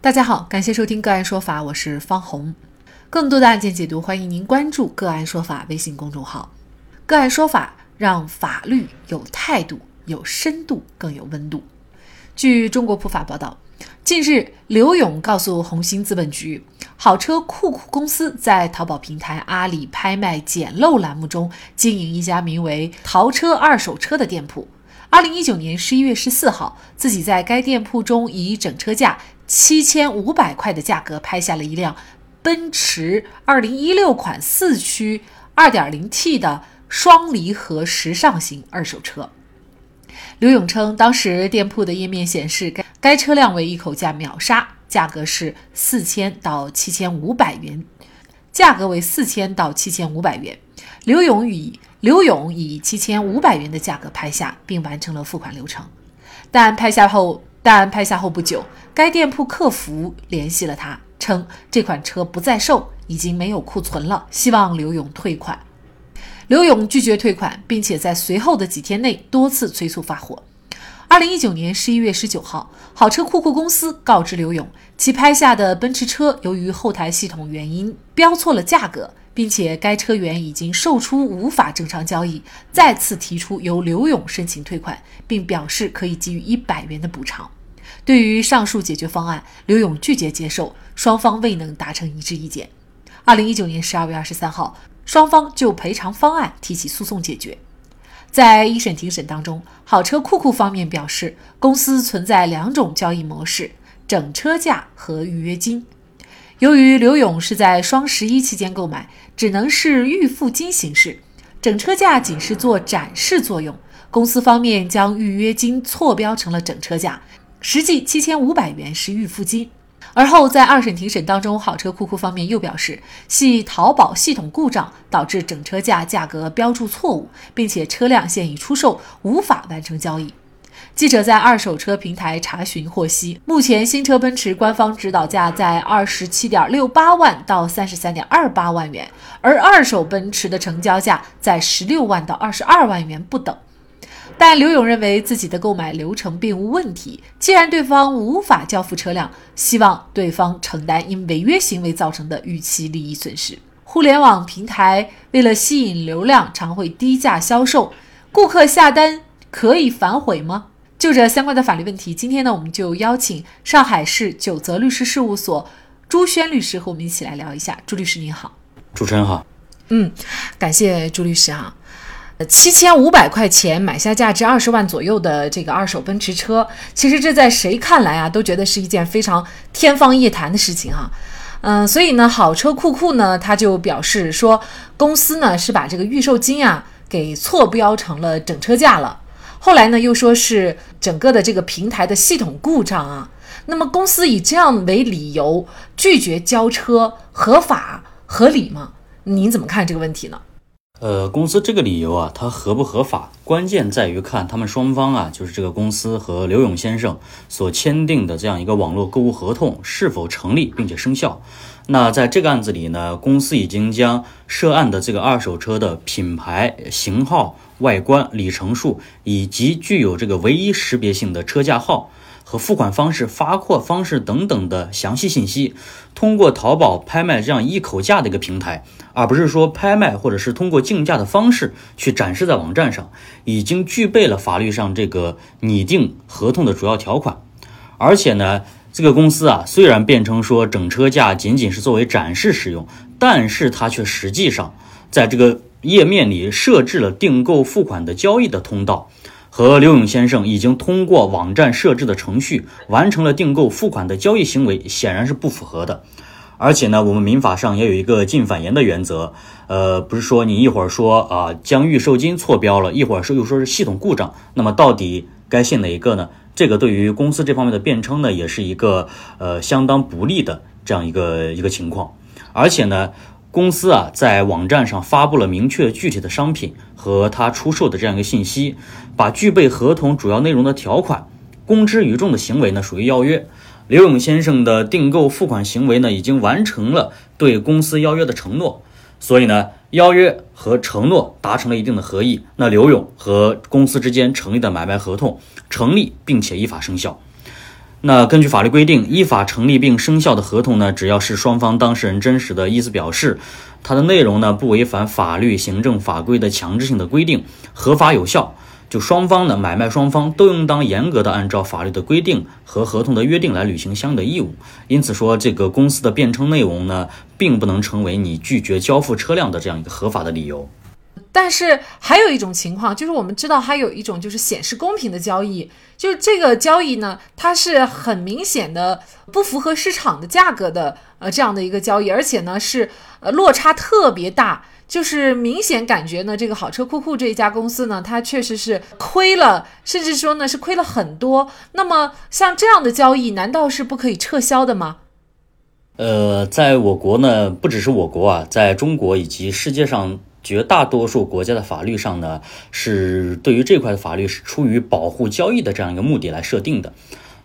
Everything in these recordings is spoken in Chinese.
大家好，感谢收听个案说法，我是方红。更多的案件解读，欢迎您关注个案说法微信公众号。个案说法让法律有态度、有深度、更有温度。据中国普法报道，近日刘勇告诉红星资本局，好车酷酷公司在淘宝平台阿里拍卖捡漏栏目中经营一家名为“淘车二手车”的店铺。二零一九年十一月十四号，自己在该店铺中以整车价七千五百块的价格拍下了一辆奔驰二零一六款四驱二点零 T 的双离合时尚型二手车。刘勇称，当时店铺的页面显示该该车辆为一口价秒杀，价格是四千到七千五百元，价格为四千到七千五百元。刘勇以刘勇以七千五百元的价格拍下，并完成了付款流程。但拍下后，但拍下后不久，该店铺客服联系了他，称这款车不在售，已经没有库存了，希望刘勇退款。刘勇拒绝退款，并且在随后的几天内多次催促发货。二零一九年十一月十九号，好车酷酷公司告知刘勇，其拍下的奔驰车由于后台系统原因标错了价格，并且该车源已经售出，无法正常交易，再次提出由刘勇申请退款，并表示可以给予一百元的补偿。对于上述解决方案，刘勇拒绝接受，双方未能达成一致意见。二零一九年十二月二十三号。双方就赔偿方案提起诉讼解决。在一审庭审当中，好车酷酷方面表示，公司存在两种交易模式：整车价和预约金。由于刘勇是在双十一期间购买，只能是预付金形式，整车价仅是做展示作用。公司方面将预约金错标成了整车价，实际七千五百元是预付金。而后，在二审庭审当中，好车库库方面又表示，系淘宝系统故障导致整车价价格标注错误，并且车辆现已出售，无法完成交易。记者在二手车平台查询获悉，目前新车奔驰官方指导价在二十七点六八万到三十三点二八万元，而二手奔驰的成交价在十六万到二十二万元不等。但刘勇认为自己的购买流程并无问题。既然对方无法交付车辆，希望对方承担因违约行为造成的预期利益损失。互联网平台为了吸引流量，常会低价销售。顾客下单可以反悔吗？就这相关的法律问题，今天呢，我们就邀请上海市九泽律师事务所朱轩律师和我们一起来聊一下。朱律师您好，主持人好。嗯，感谢朱律师哈。七千五百块钱买下价值二十万左右的这个二手奔驰车，其实这在谁看来啊，都觉得是一件非常天方夜谭的事情哈。嗯，所以呢，好车酷酷呢，他就表示说，公司呢是把这个预售金啊给错标成了整车价了。后来呢，又说是整个的这个平台的系统故障啊。那么公司以这样为理由拒绝交车，合法合理吗？您怎么看这个问题呢？呃，公司这个理由啊，它合不合法，关键在于看他们双方啊，就是这个公司和刘勇先生所签订的这样一个网络购物合同是否成立并且生效。那在这个案子里呢，公司已经将涉案的这个二手车的品牌、型号、外观、里程数以及具有这个唯一识别性的车架号。和付款方式、发货方式等等的详细信息，通过淘宝拍卖这样一口价的一个平台，而不是说拍卖或者是通过竞价的方式去展示在网站上，已经具备了法律上这个拟定合同的主要条款。而且呢，这个公司啊，虽然辩称说整车价仅仅是作为展示使用，但是它却实际上在这个页面里设置了订购付款的交易的通道。和刘勇先生已经通过网站设置的程序完成了订购付款的交易行为，显然是不符合的。而且呢，我们民法上也有一个禁反言的原则。呃，不是说你一会儿说啊将预售金错标了，一会儿说又说是系统故障，那么到底该信哪一个呢？这个对于公司这方面的辩称呢，也是一个呃相当不利的这样一个一个情况。而且呢。公司啊，在网站上发布了明确具体的商品和他出售的这样一个信息，把具备合同主要内容的条款公之于众的行为呢，属于邀约。刘勇先生的订购付款行为呢，已经完成了对公司邀约的承诺，所以呢，邀约和承诺达成了一定的合意，那刘勇和公司之间成立的买卖合同成立并且依法生效。那根据法律规定，依法成立并生效的合同呢，只要是双方当事人真实的意思表示，它的内容呢不违反法律、行政法规的强制性的规定，合法有效，就双方呢买卖双方都应当严格的按照法律的规定和合同的约定来履行相应的义务。因此说，这个公司的辩称内容呢，并不能成为你拒绝交付车辆的这样一个合法的理由。但是还有一种情况，就是我们知道还有一种就是显示公平的交易，就是这个交易呢，它是很明显的不符合市场的价格的，呃，这样的一个交易，而且呢是呃落差特别大，就是明显感觉呢，这个好车库库这一家公司呢，它确实是亏了，甚至说呢是亏了很多。那么像这样的交易，难道是不可以撤销的吗？呃，在我国呢，不只是我国啊，在中国以及世界上。绝大多数国家的法律上呢，是对于这块的法律是出于保护交易的这样一个目的来设定的，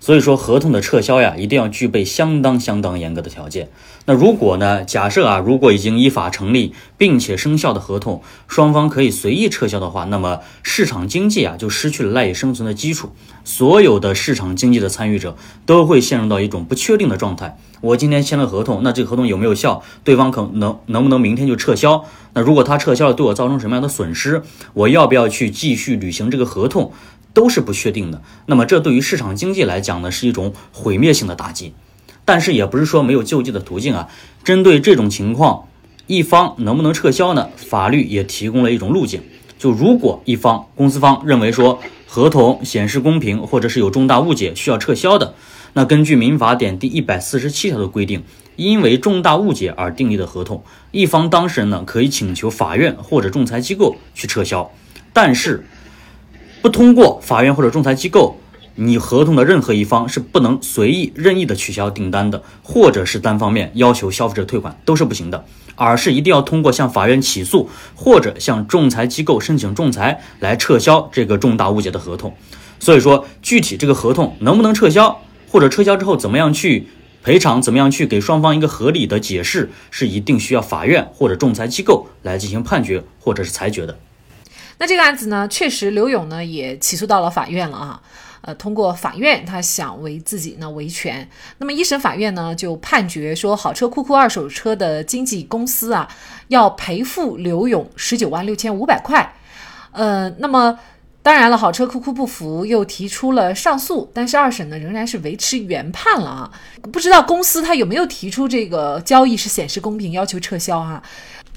所以说合同的撤销呀，一定要具备相当相当严格的条件。那如果呢，假设啊，如果已经依法成立并且生效的合同，双方可以随意撤销的话，那么市场经济啊就失去了赖以生存的基础，所有的市场经济的参与者都会陷入到一种不确定的状态。我今天签了合同，那这个合同有没有效？对方可能能不能明天就撤销？那如果他撤销了，对我造成什么样的损失？我要不要去继续履行这个合同？都是不确定的。那么这对于市场经济来讲呢，是一种毁灭性的打击。但是也不是说没有救济的途径啊。针对这种情况，一方能不能撤销呢？法律也提供了一种路径。就如果一方公司方认为说合同显示公平，或者是有重大误解需要撤销的。那根据民法典第一百四十七条的规定，因为重大误解而订立的合同，一方当事人呢可以请求法院或者仲裁机构去撤销，但是不通过法院或者仲裁机构，你合同的任何一方是不能随意任意的取消订单的，或者是单方面要求消费者退款都是不行的，而是一定要通过向法院起诉或者向仲裁机构申请仲裁来撤销这个重大误解的合同。所以说，具体这个合同能不能撤销？或者撤销之后怎么样去赔偿？怎么样去给双方一个合理的解释？是一定需要法院或者仲裁机构来进行判决或者是裁决的。那这个案子呢，确实刘勇呢也起诉到了法院了啊。呃，通过法院他想为自己呢维权。那么一审法院呢就判决说，好车库库二手车的经纪公司啊要赔付刘勇十九万六千五百块。呃，那么。当然了，好车库库不服，又提出了上诉，但是二审呢仍然是维持原判了啊。不知道公司他有没有提出这个交易是显示公平，要求撤销啊？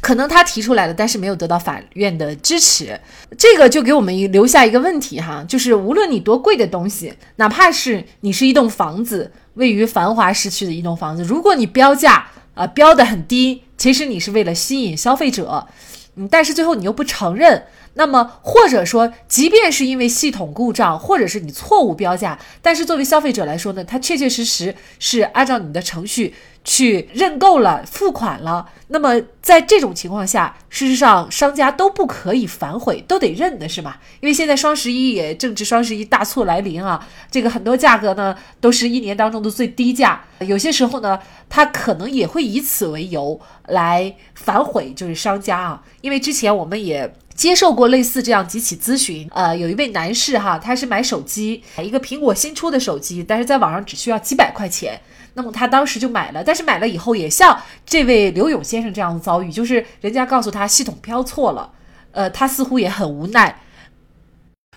可能他提出来了，但是没有得到法院的支持。这个就给我们留下一个问题哈，就是无论你多贵的东西，哪怕是你是一栋房子，位于繁华市区的一栋房子，如果你标价啊标的很低，其实你是为了吸引消费者，嗯，但是最后你又不承认。那么，或者说，即便是因为系统故障，或者是你错误标价，但是作为消费者来说呢，他确确实实是按照你的程序去认购了、付款了。那么，在这种情况下，事实上商家都不可以反悔，都得认的是吧？因为现在双十一也正值双十一大促来临啊，这个很多价格呢都是一年当中的最低价，有些时候呢，他可能也会以此为由来反悔，就是商家啊，因为之前我们也。接受过类似这样几起咨询，呃，有一位男士哈，他是买手机，买一个苹果新出的手机，但是在网上只需要几百块钱，那么他当时就买了，但是买了以后也像这位刘勇先生这样的遭遇，就是人家告诉他系统标错了，呃，他似乎也很无奈。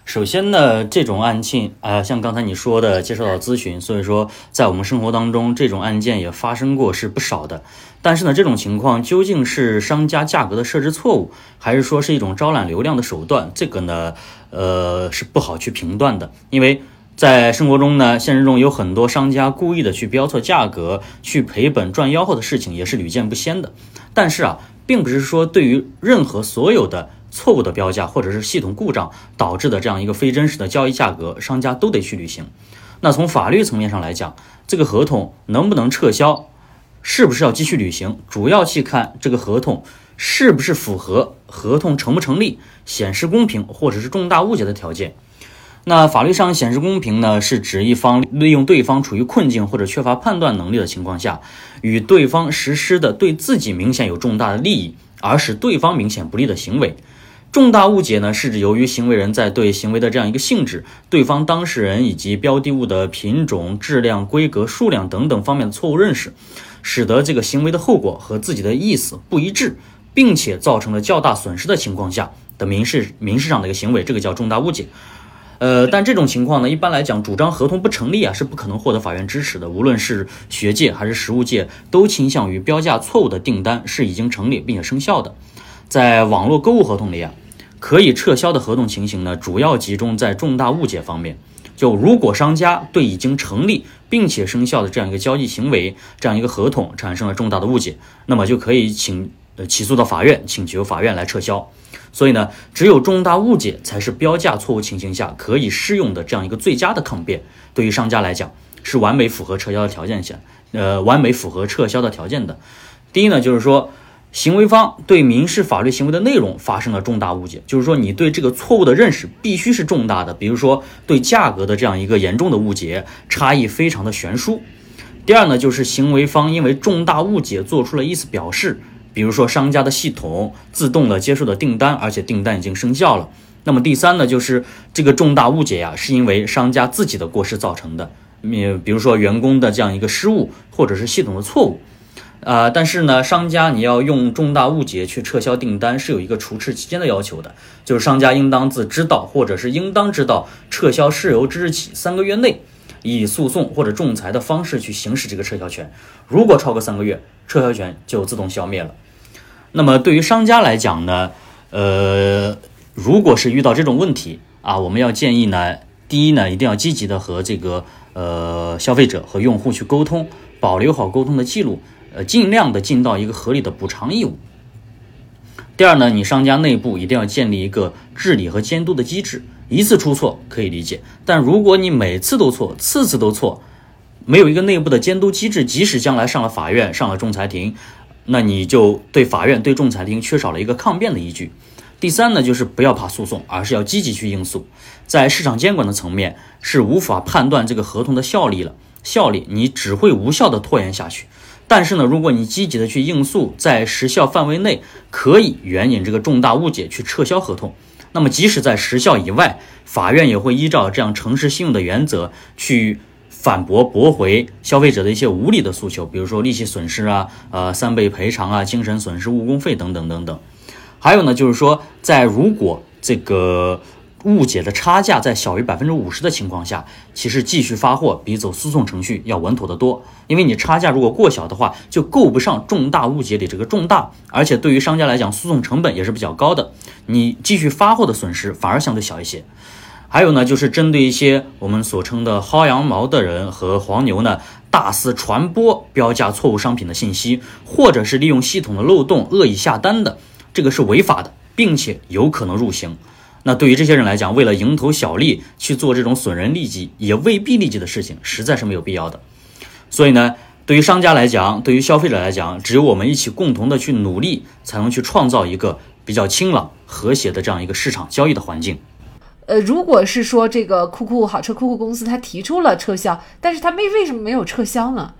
首先呢，这种案件啊，像刚才你说的，接受到咨询，所以说在我们生活当中，这种案件也发生过，是不少的。但是呢，这种情况究竟是商家价格的设置错误，还是说是一种招揽流量的手段？这个呢，呃，是不好去评断的。因为在生活中呢，现实中有很多商家故意的去标错价格，去赔本赚吆喝的事情也是屡见不鲜的。但是啊，并不是说对于任何所有的。错误的标价或者是系统故障导致的这样一个非真实的交易价格，商家都得去履行。那从法律层面上来讲，这个合同能不能撤销，是不是要继续履行，主要去看这个合同是不是符合合同成不成立、显示公平或者是重大误解的条件。那法律上显示公平呢，是指一方利用对方处于困境或者缺乏判断能力的情况下，与对方实施的对自己明显有重大的利益而使对方明显不利的行为。重大误解呢，是指由于行为人在对行为的这样一个性质、对方当事人以及标的物的品种、质量、规格、数量等等方面的错误认识，使得这个行为的后果和自己的意思不一致，并且造成了较大损失的情况下的民事民事上的一个行为，这个叫重大误解。呃，但这种情况呢，一般来讲，主张合同不成立啊，是不可能获得法院支持的。无论是学界还是实务界，都倾向于标价错误的订单是已经成立并且生效的。在网络购物合同里啊，可以撤销的合同情形呢，主要集中在重大误解方面。就如果商家对已经成立并且生效的这样一个交易行为、这样一个合同产生了重大的误解，那么就可以请呃起诉到法院，请求法院来撤销。所以呢，只有重大误解才是标价错误情形下可以适用的这样一个最佳的抗辩。对于商家来讲，是完美符合撤销的条件下，呃，完美符合撤销的条件的。第一呢，就是说。行为方对民事法律行为的内容发生了重大误解，就是说你对这个错误的认识必须是重大的，比如说对价格的这样一个严重的误解，差异非常的悬殊。第二呢，就是行为方因为重大误解做出了意思表示，比如说商家的系统自动的接受了订单，而且订单已经生效了。那么第三呢，就是这个重大误解呀，是因为商家自己的过失造成的，你比如说员工的这样一个失误，或者是系统的错误。啊，但是呢，商家你要用重大误解去撤销订单，是有一个除斥期间的要求的，就是商家应当自知道或者是应当知道撤销事由之日起三个月内，以诉讼或者仲裁的方式去行使这个撤销权。如果超过三个月，撤销权就自动消灭了。那么对于商家来讲呢，呃，如果是遇到这种问题啊，我们要建议呢，第一呢，一定要积极的和这个呃消费者和用户去沟通，保留好沟通的记录。呃，尽量的尽到一个合理的补偿义务。第二呢，你商家内部一定要建立一个治理和监督的机制。一次出错可以理解，但如果你每次都错，次次都错，没有一个内部的监督机制，即使将来上了法院、上了仲裁庭，那你就对法院、对仲裁庭缺少了一个抗辩的依据。第三呢，就是不要怕诉讼，而是要积极去应诉。在市场监管的层面，是无法判断这个合同的效力了，效力你只会无效的拖延下去。但是呢，如果你积极的去应诉，在时效范围内可以援引这个重大误解去撤销合同，那么即使在时效以外，法院也会依照这样诚实信用的原则去反驳驳回消费者的一些无理的诉求，比如说利息损失啊、呃三倍赔偿啊、精神损失、误工费等等等等。还有呢，就是说在如果这个。误解的差价在小于百分之五十的情况下，其实继续发货比走诉讼程序要稳妥得多。因为你差价如果过小的话，就够不上重大误解里这个重大，而且对于商家来讲，诉讼成本也是比较高的。你继续发货的损失反而相对小一些。还有呢，就是针对一些我们所称的薅羊毛的人和黄牛呢，大肆传播标价错误商品的信息，或者是利用系统的漏洞恶意下单的，这个是违法的，并且有可能入刑。那对于这些人来讲，为了蝇头小利去做这种损人利己也未必利己的事情，实在是没有必要的。所以呢，对于商家来讲，对于消费者来讲，只有我们一起共同的去努力，才能去创造一个比较清朗、和谐的这样一个市场交易的环境。呃，如果是说这个酷酷好车酷酷公司他提出了撤销，但是他没为什么没有撤销呢？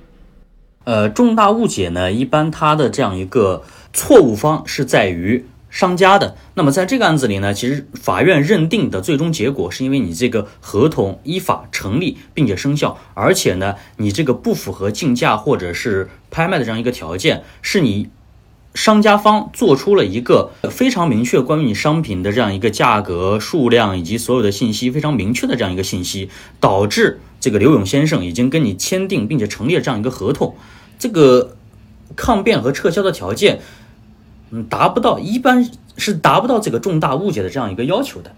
呃，重大误解呢，一般它的这样一个错误方是在于。商家的，那么在这个案子里呢，其实法院认定的最终结果是因为你这个合同依法成立并且生效，而且呢，你这个不符合竞价或者是拍卖的这样一个条件，是你商家方做出了一个非常明确关于你商品的这样一个价格、数量以及所有的信息非常明确的这样一个信息，导致这个刘勇先生已经跟你签订并且成立了这样一个合同，这个抗辩和撤销的条件。嗯，达不到，一般是达不到这个重大误解的这样一个要求的。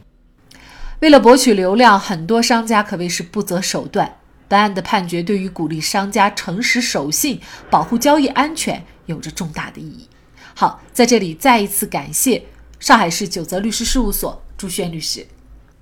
为了博取流量，很多商家可谓是不择手段。本案的判决对于鼓励商家诚实守信、保护交易安全有着重大的意义。好，在这里再一次感谢上海市九泽律师事务所朱轩律师。